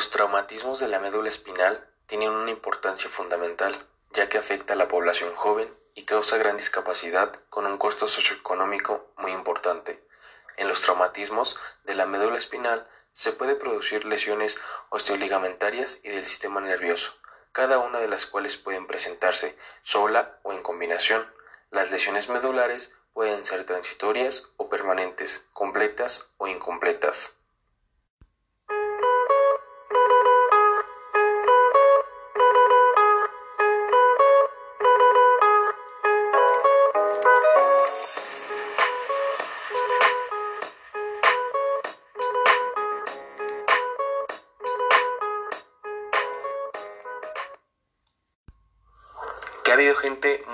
Los traumatismos de la médula espinal tienen una importancia fundamental, ya que afecta a la población joven y causa gran discapacidad con un costo socioeconómico muy importante. En los traumatismos de la médula espinal se puede producir lesiones osteoligamentarias y del sistema nervioso, cada una de las cuales pueden presentarse sola o en combinación. Las lesiones medulares pueden ser transitorias o permanentes, completas o incompletas.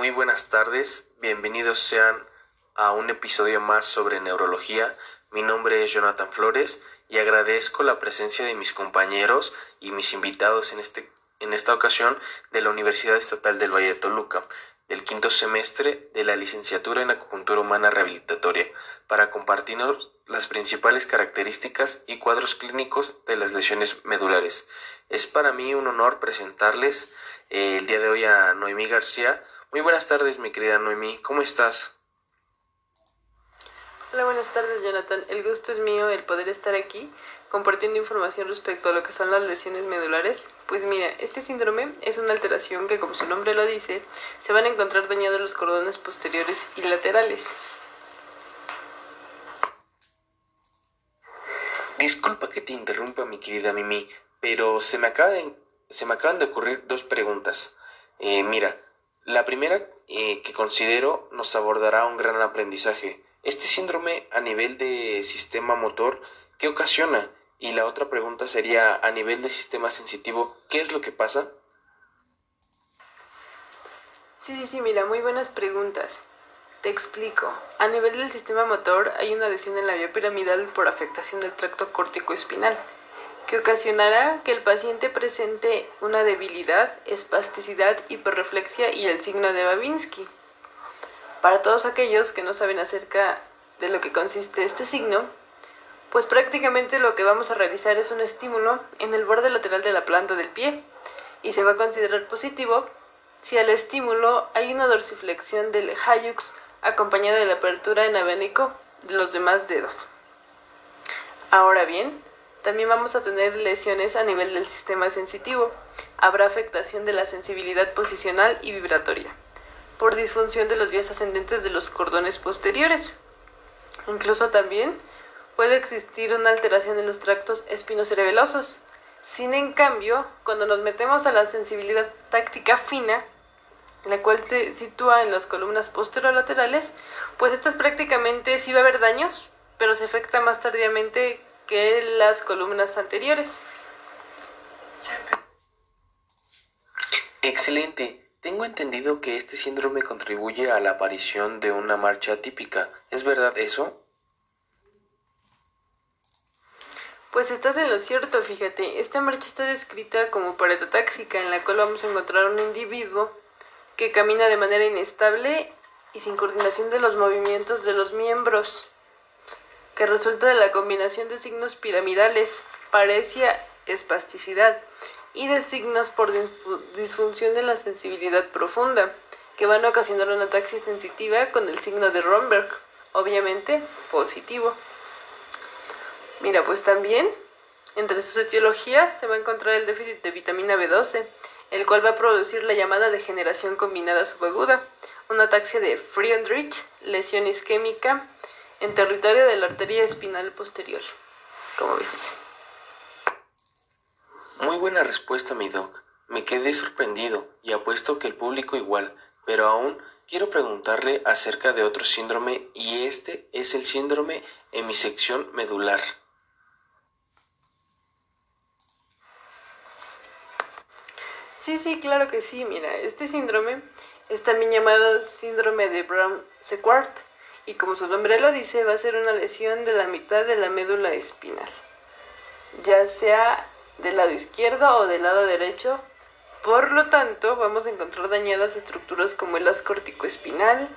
Muy buenas tardes. Bienvenidos sean a un episodio más sobre neurología. Mi nombre es Jonathan Flores y agradezco la presencia de mis compañeros y mis invitados en, este, en esta ocasión de la Universidad Estatal del Valle de Toluca, del quinto semestre de la licenciatura en acupuntura humana rehabilitatoria, para compartirnos las principales características y cuadros clínicos de las lesiones medulares. Es para mí un honor presentarles eh, el día de hoy a Noemí García. Muy buenas tardes, mi querida Noemí, ¿cómo estás? Hola, buenas tardes, Jonathan. El gusto es mío el poder estar aquí compartiendo información respecto a lo que son las lesiones medulares. Pues mira, este síndrome es una alteración que, como su nombre lo dice, se van a encontrar dañados los cordones posteriores y laterales. Disculpa que te interrumpa, mi querida Mimi, pero se me, se me acaban de ocurrir dos preguntas. Eh, mira, la primera eh, que considero nos abordará un gran aprendizaje. Este síndrome a nivel de sistema motor, ¿qué ocasiona? Y la otra pregunta sería a nivel de sistema sensitivo, ¿qué es lo que pasa? Sí, sí, sí, mira, muy buenas preguntas. Te explico. A nivel del sistema motor hay una lesión en la vía piramidal por afectación del tracto córtico espinal, que ocasionará que el paciente presente una debilidad, espasticidad, hiperreflexia y el signo de Babinski. Para todos aquellos que no saben acerca de lo que consiste este signo, pues prácticamente lo que vamos a realizar es un estímulo en el borde lateral de la planta del pie y se va a considerar positivo si al estímulo hay una dorsiflexión del hallux acompañada de la apertura en abanico de los demás dedos. Ahora bien, también vamos a tener lesiones a nivel del sistema sensitivo. Habrá afectación de la sensibilidad posicional y vibratoria, por disfunción de las vías ascendentes de los cordones posteriores. Incluso también puede existir una alteración en los tractos espinocerebelosos. Sin en cambio, cuando nos metemos a la sensibilidad táctica fina, la cual se sitúa en las columnas posterolaterales, pues estas prácticamente sí va a haber daños, pero se afecta más tardíamente que las columnas anteriores. Excelente. Tengo entendido que este síndrome contribuye a la aparición de una marcha típica. ¿Es verdad eso? Pues estás en lo cierto, fíjate. Esta marcha está descrita como paretotáxica, en la cual vamos a encontrar un individuo que camina de manera inestable y sin coordinación de los movimientos de los miembros, que resulta de la combinación de signos piramidales, parecia, espasticidad, y de signos por disfunción de la sensibilidad profunda, que van a ocasionar una ataxia sensitiva con el signo de Romberg, obviamente positivo. Mira, pues también entre sus etiologías se va a encontrar el déficit de vitamina B12, el cual va a producir la llamada degeneración combinada subaguda, una ataxia de Friedrich, lesión isquémica en territorio de la arteria espinal posterior. ¿Cómo ves? Muy buena respuesta, mi doc. Me quedé sorprendido y apuesto que el público igual, pero aún quiero preguntarle acerca de otro síndrome y este es el síndrome hemisección medular. Sí, sí, claro que sí. Mira, este síndrome es también llamado síndrome de Brown-Sequard y como su nombre lo dice, va a ser una lesión de la mitad de la médula espinal, ya sea del lado izquierdo o del lado derecho. Por lo tanto, vamos a encontrar dañadas estructuras como el as espinal,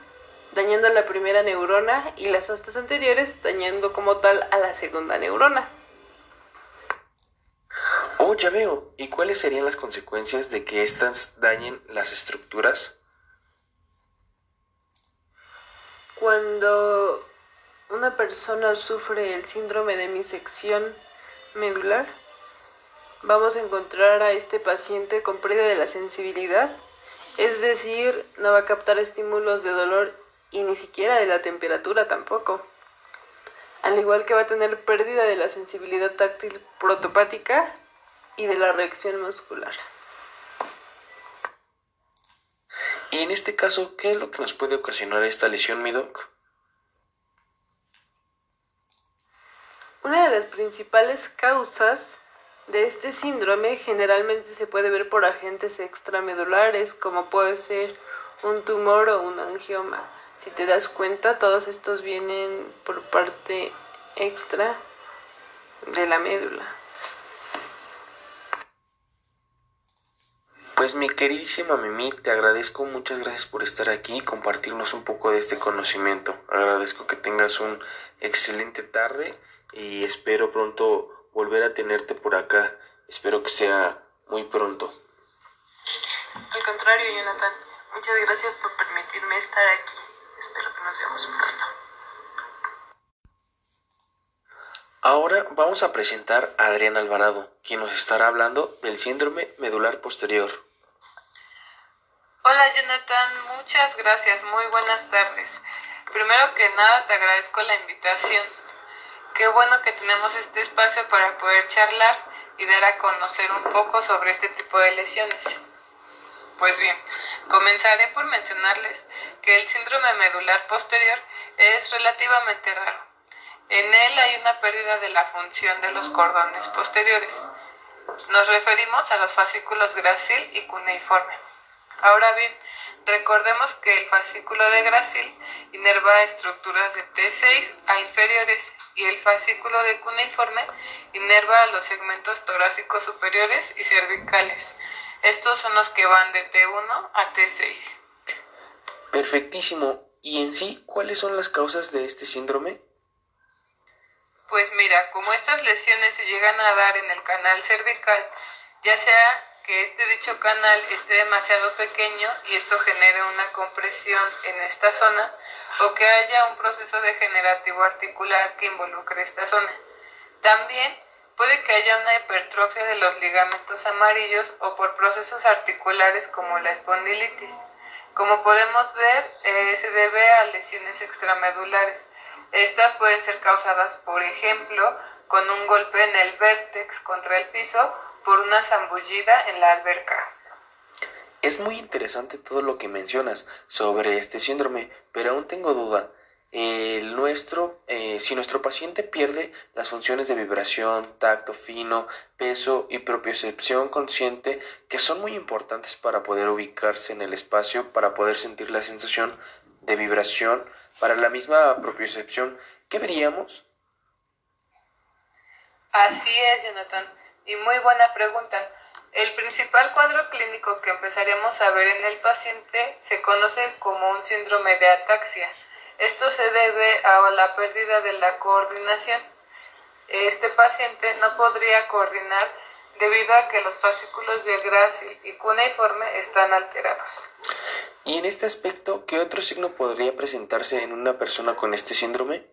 dañando a la primera neurona y las astas anteriores dañando como tal a la segunda neurona. Oh, ya veo. ¿Y cuáles serían las consecuencias de que éstas dañen las estructuras? Cuando una persona sufre el síndrome de misección medular, vamos a encontrar a este paciente con pérdida de la sensibilidad, es decir, no va a captar estímulos de dolor y ni siquiera de la temperatura tampoco. Al igual que va a tener pérdida de la sensibilidad táctil protopática y de la reacción muscular. Y en este caso, ¿qué es lo que nos puede ocasionar esta lesión, mi doc? Una de las principales causas de este síndrome generalmente se puede ver por agentes extramedulares, como puede ser un tumor o un angioma. Si te das cuenta, todos estos vienen por parte extra de la médula. Pues mi queridísima Mimi, te agradezco, muchas gracias por estar aquí y compartirnos un poco de este conocimiento. Agradezco que tengas un excelente tarde y espero pronto volver a tenerte por acá. Espero que sea muy pronto. Al contrario, Jonathan, muchas gracias por permitirme estar aquí. Espero que nos veamos pronto. Ahora vamos a presentar a Adrián Alvarado, quien nos estará hablando del síndrome medular posterior. Hola Jonathan, muchas gracias, muy buenas tardes. Primero que nada te agradezco la invitación. Qué bueno que tenemos este espacio para poder charlar y dar a conocer un poco sobre este tipo de lesiones. Pues bien, comenzaré por mencionarles que el síndrome medular posterior es relativamente raro. En él hay una pérdida de la función de los cordones posteriores. Nos referimos a los fascículos grácil y cuneiforme. Ahora bien, recordemos que el fascículo de Gracil inerva estructuras de T6 a inferiores y el fascículo de cuneiforme inerva los segmentos torácicos superiores y cervicales. Estos son los que van de T1 a T6. Perfectísimo. ¿Y en sí cuáles son las causas de este síndrome? Pues mira, como estas lesiones se llegan a dar en el canal cervical, ya sea que este dicho canal esté demasiado pequeño y esto genere una compresión en esta zona o que haya un proceso degenerativo articular que involucre esta zona. También puede que haya una hipertrofia de los ligamentos amarillos o por procesos articulares como la espondilitis. Como podemos ver, eh, se debe a lesiones extramedulares. Estas pueden ser causadas, por ejemplo, con un golpe en el vértex contra el piso por una zambullida en la alberca. Es muy interesante todo lo que mencionas sobre este síndrome, pero aún tengo duda. El nuestro, eh, si nuestro paciente pierde las funciones de vibración, tacto fino, peso y propiocepción consciente, que son muy importantes para poder ubicarse en el espacio, para poder sentir la sensación de vibración, para la misma propiocepción, ¿qué veríamos? Así es, Jonathan. Y muy buena pregunta. El principal cuadro clínico que empezaremos a ver en el paciente se conoce como un síndrome de ataxia. Esto se debe a la pérdida de la coordinación. Este paciente no podría coordinar debido a que los fascículos de grácil y cuneiforme están alterados. Y en este aspecto, ¿qué otro signo podría presentarse en una persona con este síndrome?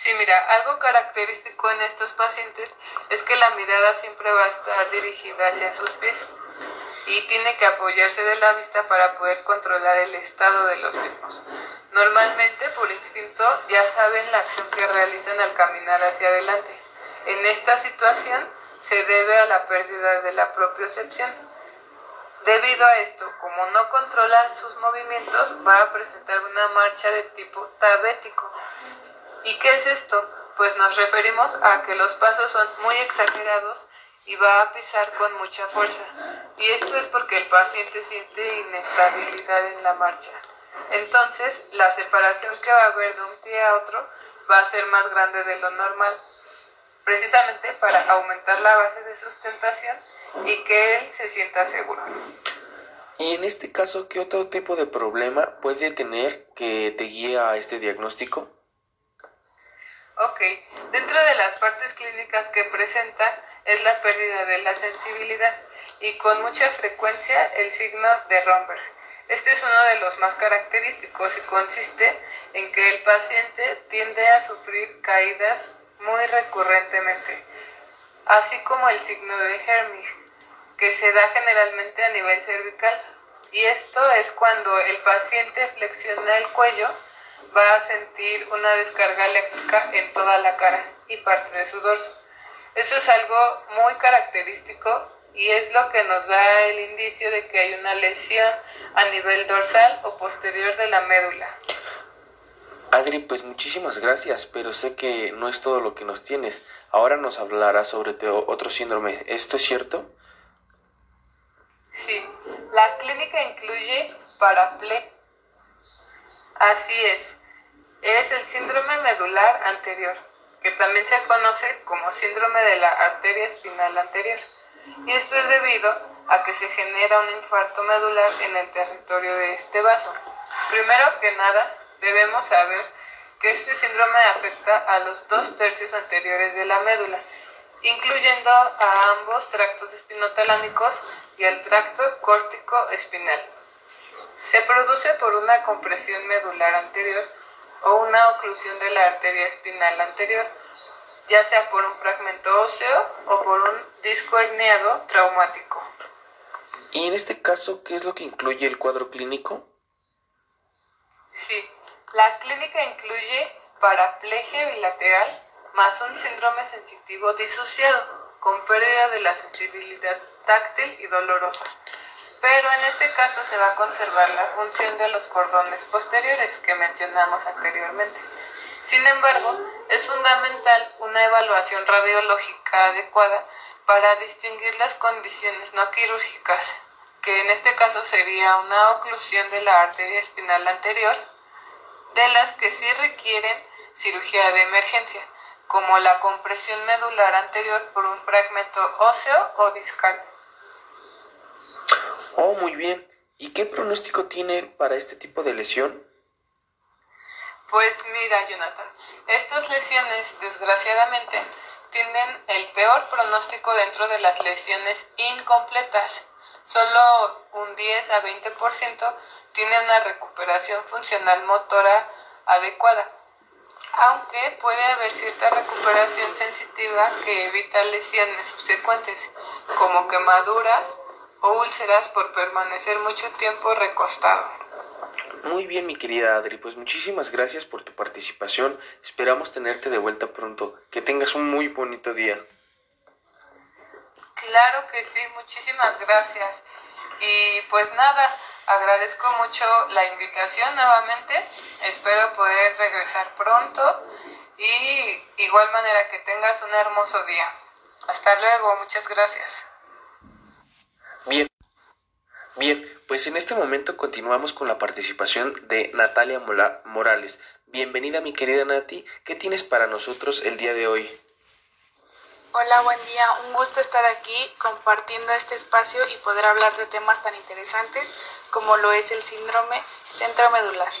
Sí, mira, algo característico en estos pacientes es que la mirada siempre va a estar dirigida hacia sus pies y tiene que apoyarse de la vista para poder controlar el estado de los mismos. Normalmente, por instinto, ya saben la acción que realizan al caminar hacia adelante. En esta situación se debe a la pérdida de la propiocepción. Debido a esto, como no controlan sus movimientos, va a presentar una marcha de tipo tabético ¿Y qué es esto? Pues nos referimos a que los pasos son muy exagerados y va a pisar con mucha fuerza. Y esto es porque el paciente siente inestabilidad en la marcha. Entonces, la separación que va a haber de un pie a otro va a ser más grande de lo normal, precisamente para aumentar la base de sustentación y que él se sienta seguro. Y en este caso, ¿qué otro tipo de problema puede tener que te guíe a este diagnóstico? Ok, dentro de las partes clínicas que presenta es la pérdida de la sensibilidad y con mucha frecuencia el signo de Romberg. Este es uno de los más característicos y consiste en que el paciente tiende a sufrir caídas muy recurrentemente, así como el signo de Hermig, que se da generalmente a nivel cervical. Y esto es cuando el paciente flexiona el cuello, va a sentir una descarga eléctrica en toda la cara y parte de su dorso. Eso es algo muy característico y es lo que nos da el indicio de que hay una lesión a nivel dorsal o posterior de la médula. Adri, pues muchísimas gracias, pero sé que no es todo lo que nos tienes. Ahora nos hablarás sobre otro síndrome. ¿Esto es cierto? Sí, la clínica incluye paraple. Así es, es el síndrome medular anterior, que también se conoce como síndrome de la arteria espinal anterior y esto es debido a que se genera un infarto medular en el territorio de este vaso. Primero que nada, debemos saber que este síndrome afecta a los dos tercios anteriores de la médula, incluyendo a ambos tractos espinotalámicos y el tracto córtico espinal. Se produce por una compresión medular anterior o una oclusión de la arteria espinal anterior ya sea por un fragmento óseo o por un disco herniado traumático. ¿Y en este caso qué es lo que incluye el cuadro clínico? Sí, la clínica incluye paraplegia bilateral más un síndrome sensitivo disociado con pérdida de la sensibilidad táctil y dolorosa. Pero en este caso se va a conservar la función de los cordones posteriores que mencionamos anteriormente. Sin embargo, es fundamental una evaluación radiológica adecuada para distinguir las condiciones no quirúrgicas, que en este caso sería una oclusión de la arteria espinal anterior, de las que sí requieren cirugía de emergencia, como la compresión medular anterior por un fragmento óseo o discal. Oh, muy bien. ¿Y qué pronóstico tiene para este tipo de lesión? Pues mira, Jonathan, estas lesiones, desgraciadamente, tienen el peor pronóstico dentro de las lesiones incompletas. Solo un 10 a 20% tiene una recuperación funcional motora adecuada, aunque puede haber cierta recuperación sensitiva que evita lesiones subsecuentes, como quemaduras o úlceras por permanecer mucho tiempo recostado. Muy bien, mi querida Adri, pues muchísimas gracias por tu participación. Esperamos tenerte de vuelta pronto. Que tengas un muy bonito día. Claro que sí, muchísimas gracias. Y pues nada, agradezco mucho la invitación nuevamente. Espero poder regresar pronto y igual manera que tengas un hermoso día. Hasta luego, muchas gracias. Bien. Bien, pues en este momento continuamos con la participación de Natalia Morales. Bienvenida mi querida Nati, ¿qué tienes para nosotros el día de hoy? Hola, buen día, un gusto estar aquí compartiendo este espacio y poder hablar de temas tan interesantes como lo es el síndrome centromedular.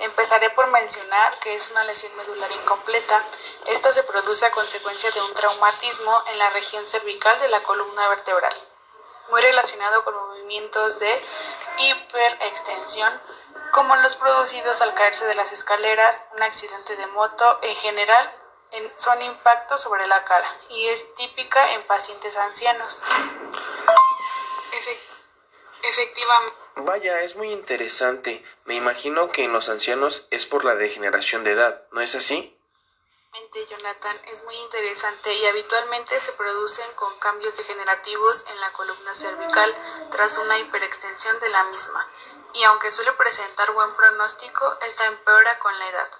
Empezaré por mencionar que es una lesión medular incompleta. Esta se produce a consecuencia de un traumatismo en la región cervical de la columna vertebral muy relacionado con movimientos de hiperextensión, como los producidos al caerse de las escaleras, un accidente de moto, en general son impactos sobre la cara y es típica en pacientes ancianos. efectivamente. Vaya, es muy interesante. Me imagino que en los ancianos es por la degeneración de edad, ¿no es así? Jonathan, es muy interesante y habitualmente se producen con cambios degenerativos en la columna cervical tras una hiperextensión de la misma, y aunque suele presentar buen pronóstico, esta empeora con la edad.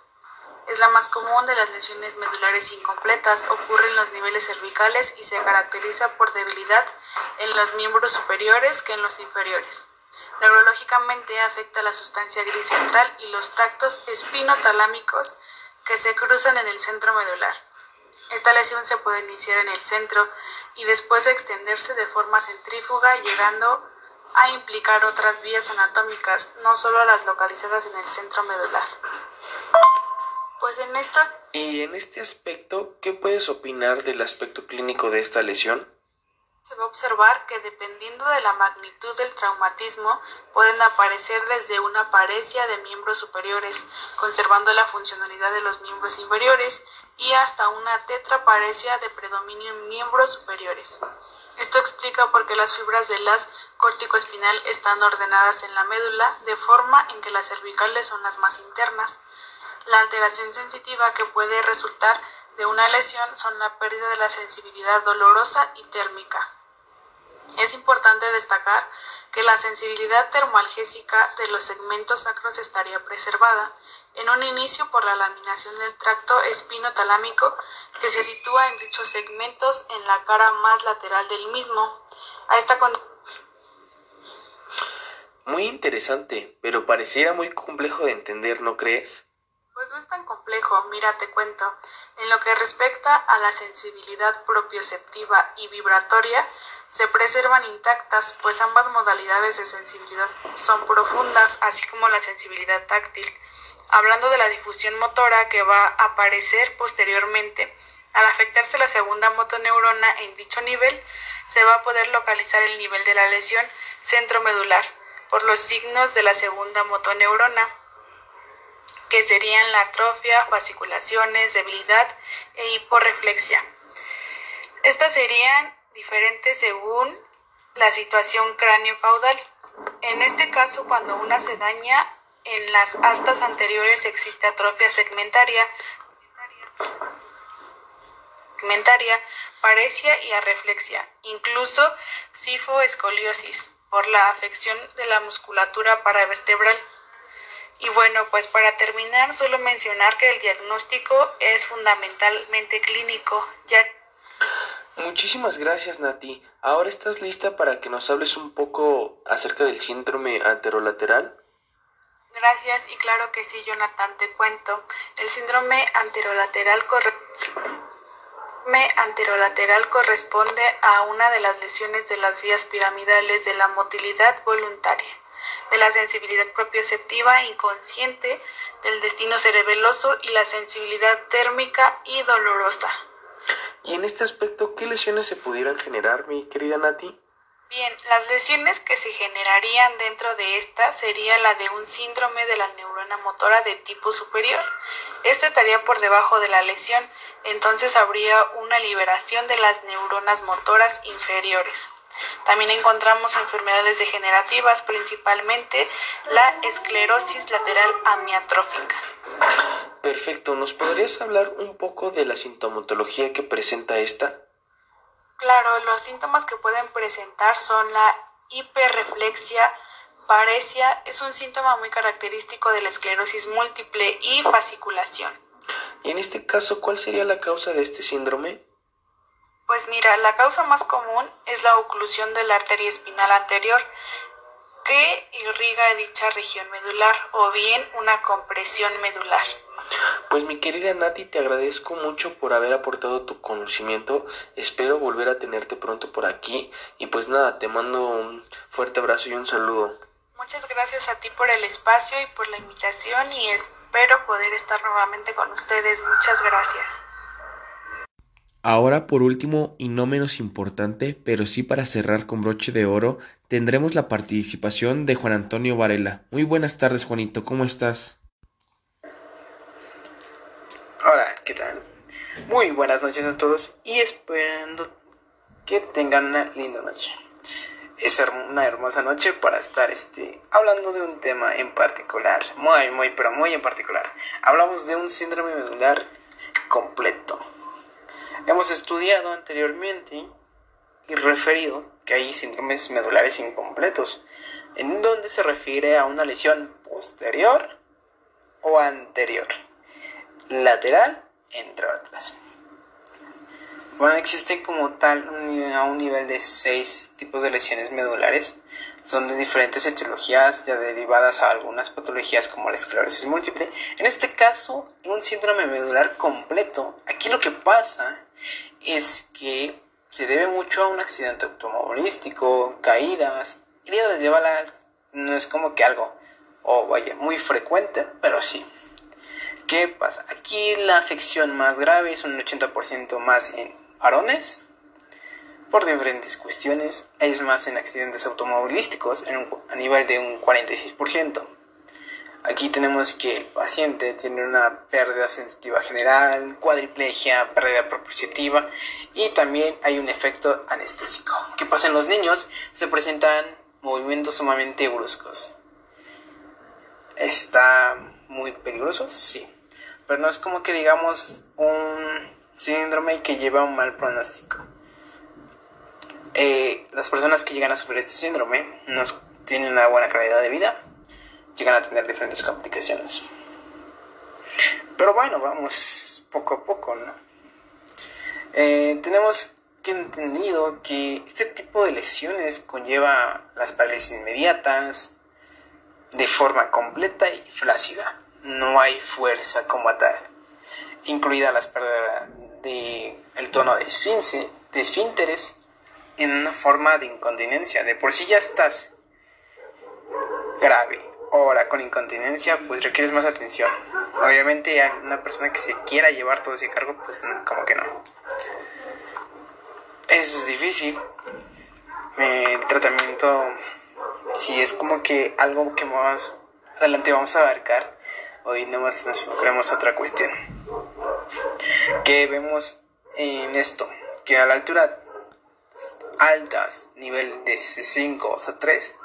Es la más común de las lesiones medulares incompletas, ocurre en los niveles cervicales y se caracteriza por debilidad en los miembros superiores que en los inferiores. Neurológicamente afecta la sustancia gris central y los tractos espinotalámicos que se cruzan en el centro medular. Esta lesión se puede iniciar en el centro y después extenderse de forma centrífuga llegando a implicar otras vías anatómicas, no solo las localizadas en el centro medular. Pues en esta... Y en este aspecto, ¿qué puedes opinar del aspecto clínico de esta lesión? Se va a observar que dependiendo de la magnitud del traumatismo, pueden aparecer desde una paresia de miembros superiores, conservando la funcionalidad de los miembros inferiores, y hasta una tetraparesia de predominio en miembros superiores. Esto explica por qué las fibras del las corticoespinal están ordenadas en la médula de forma en que las cervicales son las más internas. La alteración sensitiva que puede resultar de una lesión son la pérdida de la sensibilidad dolorosa y térmica. Es importante destacar que la sensibilidad termoalgésica de los segmentos sacros estaría preservada, en un inicio por la laminación del tracto espinotalámico que se sitúa en dichos segmentos en la cara más lateral del mismo. A esta muy interesante, pero pareciera muy complejo de entender, ¿no crees? Pues no es tan complejo, mira, te cuento. En lo que respecta a la sensibilidad propioceptiva y vibratoria, se preservan intactas, pues ambas modalidades de sensibilidad son profundas, así como la sensibilidad táctil. Hablando de la difusión motora que va a aparecer posteriormente, al afectarse la segunda motoneurona en dicho nivel, se va a poder localizar el nivel de la lesión centromedular por los signos de la segunda motoneurona, que serían la atrofia, fasciculaciones, debilidad e hiporreflexia. Estas serían diferentes según la situación cráneo-caudal. En este caso, cuando una se daña en las astas anteriores existe atrofia segmentaria, segmentaria, y arreflexia, incluso sifoescoliosis por la afección de la musculatura paravertebral. Y bueno, pues para terminar, solo mencionar que el diagnóstico es fundamentalmente clínico, ya Muchísimas gracias, Nati. Ahora estás lista para que nos hables un poco acerca del síndrome anterolateral. Gracias, y claro que sí, Jonathan, te cuento. El síndrome anterolateral corresponde anterolateral corresponde a una de las lesiones de las vías piramidales de la motilidad voluntaria, de la sensibilidad propioceptiva inconsciente, del destino cerebeloso y la sensibilidad térmica y dolorosa. Y en este aspecto, ¿qué lesiones se pudieran generar, mi querida Nati? Bien, las lesiones que se generarían dentro de esta sería la de un síndrome de la neurona motora de tipo superior. Esto estaría por debajo de la lesión, entonces habría una liberación de las neuronas motoras inferiores. También encontramos enfermedades degenerativas, principalmente la esclerosis lateral amiatrófica. Perfecto, ¿nos podrías hablar un poco de la sintomatología que presenta esta? Claro, los síntomas que pueden presentar son la hiperreflexia, paresia, es un síntoma muy característico de la esclerosis múltiple y fasciculación. Y en este caso, ¿cuál sería la causa de este síndrome? Pues mira, la causa más común es la oclusión de la arteria espinal anterior que irriga dicha región medular o bien una compresión medular. Pues mi querida Nati, te agradezco mucho por haber aportado tu conocimiento. Espero volver a tenerte pronto por aquí. Y pues nada, te mando un fuerte abrazo y un saludo. Muchas gracias a ti por el espacio y por la invitación y espero poder estar nuevamente con ustedes. Muchas gracias. Ahora, por último y no menos importante, pero sí para cerrar con broche de oro, tendremos la participación de Juan Antonio Varela. Muy buenas tardes, Juanito, ¿cómo estás? Hola, ¿qué tal? Muy buenas noches a todos y esperando que tengan una linda noche. Es una hermosa noche para estar este, hablando de un tema en particular, muy, muy, pero muy en particular. Hablamos de un síndrome medular completo. Hemos estudiado anteriormente y referido que hay síndromes medulares incompletos, en donde se refiere a una lesión posterior o anterior lateral, entre otras. Bueno, existe como tal a un nivel de seis tipos de lesiones medulares. Son de diferentes etiologías ya derivadas a algunas patologías como la esclerosis múltiple. En este caso, un síndrome medular completo. Aquí lo que pasa es que se debe mucho a un accidente automovilístico, caídas, heridas de balas. No es como que algo, o vaya, muy frecuente, pero sí ¿Qué pasa? Aquí la afección más grave es un 80% más en varones por diferentes cuestiones, es más en accidentes automovilísticos a nivel de un 46%. Aquí tenemos que el paciente tiene una pérdida sensitiva general, cuadriplegia, pérdida proprioceptiva y también hay un efecto anestésico. ¿Qué pasa en los niños? Se presentan movimientos sumamente bruscos. ¿Está muy peligroso? Sí. Pero no es como que digamos un síndrome que lleva un mal pronóstico. Eh, las personas que llegan a sufrir este síndrome no tienen una buena calidad de vida llegan a tener diferentes complicaciones. Pero bueno, vamos poco a poco, ¿no? Eh, tenemos que entendido que este tipo de lesiones conlleva las parálisis inmediatas de forma completa y flácida. No hay fuerza como tal, incluida las pérdidas de el tono de, de esfínteres en una forma de incontinencia. De por sí ya estás grave Ahora, con incontinencia, pues requieres más atención. Obviamente, una persona que se quiera llevar todo ese cargo, pues como que no. Es difícil. El tratamiento, si es como que algo que más adelante vamos a abarcar, hoy nomás nos enfocaremos a otra cuestión. Que vemos en esto, que a la altura altas, nivel de C5 o C3,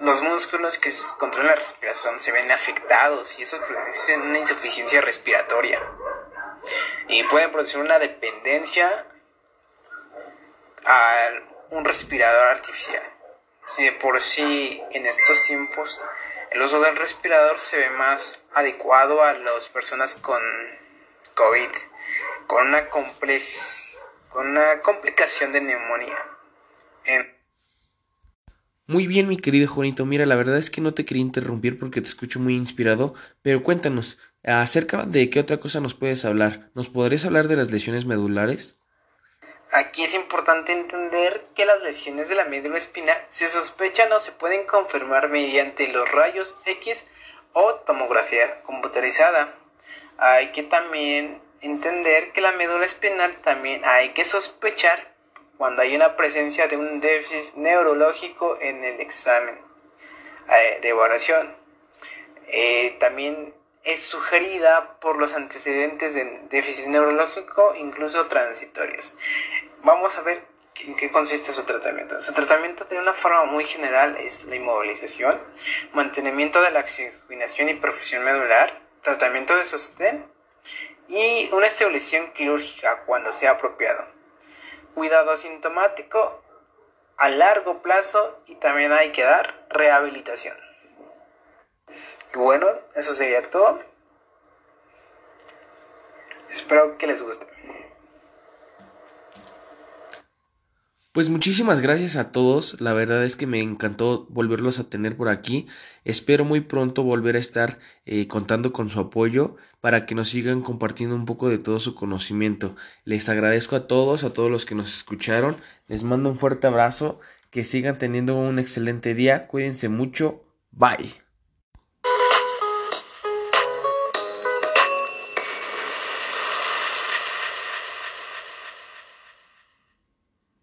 los músculos que controlan la respiración se ven afectados y eso es una insuficiencia respiratoria. Y pueden producir una dependencia a un respirador artificial. Si de por sí en estos tiempos el uso del respirador se ve más adecuado a las personas con COVID, con una, con una complicación de neumonía. En muy bien, mi querido Juanito. Mira, la verdad es que no te quería interrumpir porque te escucho muy inspirado, pero cuéntanos, acerca de qué otra cosa nos puedes hablar. ¿Nos podrías hablar de las lesiones medulares? Aquí es importante entender que las lesiones de la médula espinal se sospechan o se pueden confirmar mediante los rayos X o tomografía computarizada. Hay que también entender que la médula espinal también hay que sospechar cuando hay una presencia de un déficit neurológico en el examen eh, de evaluación. Eh, también es sugerida por los antecedentes de déficit neurológico, incluso transitorios. Vamos a ver en qué consiste su tratamiento. Su tratamiento de una forma muy general es la inmovilización, mantenimiento de la oxigenación y perfusión medular, tratamiento de sostén y una estabilización quirúrgica cuando sea apropiado cuidado asintomático a largo plazo y también hay que dar rehabilitación. Y bueno, eso sería todo. Espero que les guste. Pues muchísimas gracias a todos, la verdad es que me encantó volverlos a tener por aquí, espero muy pronto volver a estar eh, contando con su apoyo para que nos sigan compartiendo un poco de todo su conocimiento. Les agradezco a todos, a todos los que nos escucharon, les mando un fuerte abrazo, que sigan teniendo un excelente día, cuídense mucho, bye.